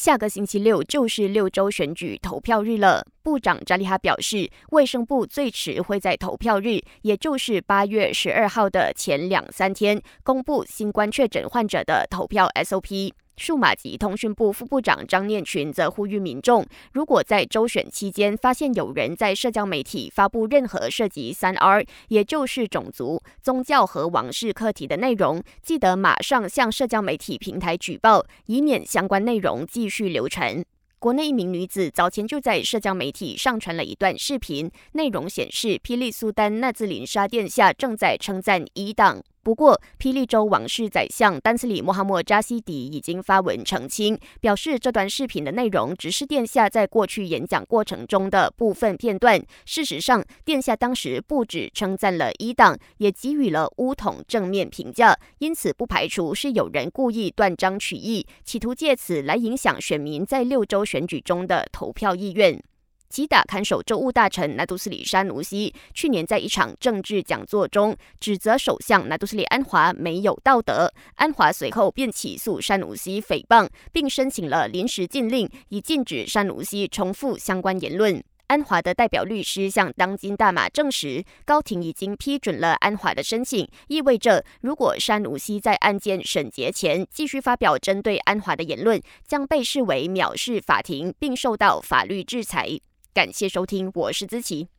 下个星期六就是六州选举投票日了。部长扎利哈表示，卫生部最迟会在投票日，也就是八月十二号的前两三天，公布新冠确诊患者的投票 SOP。数码及通讯部副部长张念群则呼吁民众，如果在周选期间发现有人在社交媒体发布任何涉及三 R，也就是种族、宗教和王室课题的内容，记得马上向社交媒体平台举报，以免相关内容继续流传。国内一名女子早前就在社交媒体上传了一段视频，内容显示霹雳苏丹纳兹林沙殿下正在称赞伊党。不过，霹雳州王室宰相丹斯里穆哈默扎西迪已经发文澄清，表示这段视频的内容只是殿下在过去演讲过程中的部分片段。事实上，殿下当时不止称赞了伊党，也给予了乌统正面评价，因此不排除是有人故意断章取义，企图借此来影响选民在六州选举中的投票意愿。击打看守州务大臣纳杜斯里沙努西去年在一场政治讲座中指责首相纳杜斯里安华没有道德，安华随后便起诉沙努西诽谤，并申请了临时禁令，以禁止沙努西重复相关言论。安华的代表律师向当今大马证实，高庭已经批准了安华的申请，意味着如果山努西在案件审结前继续发表针对安华的言论，将被视为藐视法庭，并受到法律制裁。感谢收听，我是资琪。